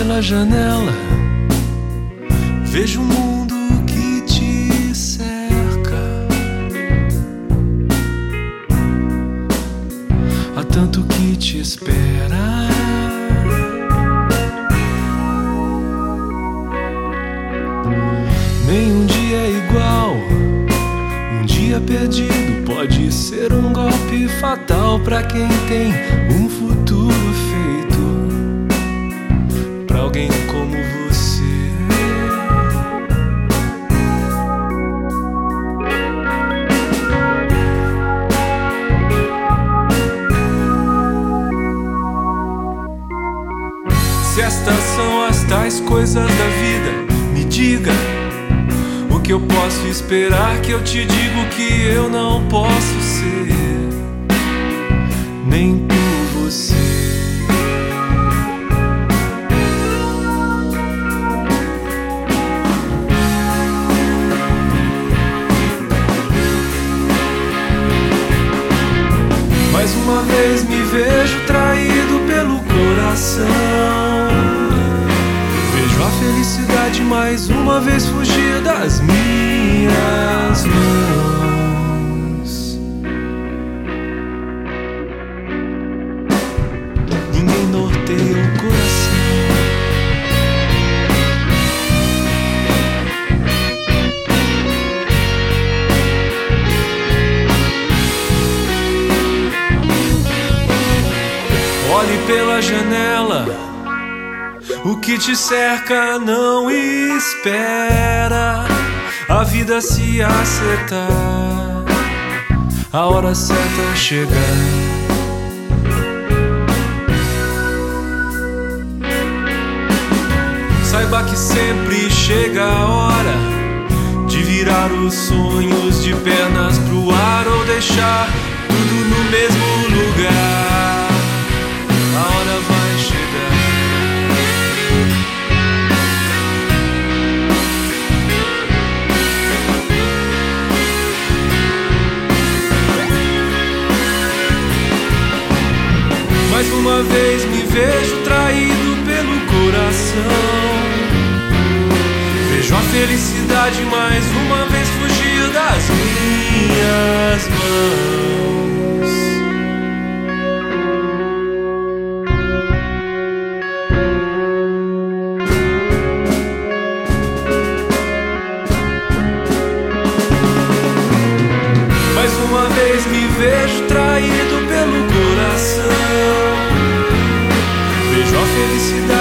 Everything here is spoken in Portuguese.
pela janela, vejo o mundo que te cerca. Há tanto que te espera. Nenhum dia é igual. Um dia perdido pode ser um golpe fatal para quem tem um futuro alguém como você. Se estas são as tais coisas da vida, me diga o que eu posso esperar. Que eu te digo que eu não posso ser, vejo traído pelo coração. Vejo a felicidade mais uma vez fugir Olhe pela janela. O que te cerca não espera a vida se acertar, a hora certa chegar. Saiba que sempre chega a hora de virar os sonhos de pernas pro ar ou deixar tudo no mesmo lugar. Felicidade mais uma vez fugir das minhas mãos. Mais uma vez me vejo traído pelo coração. Vejo a felicidade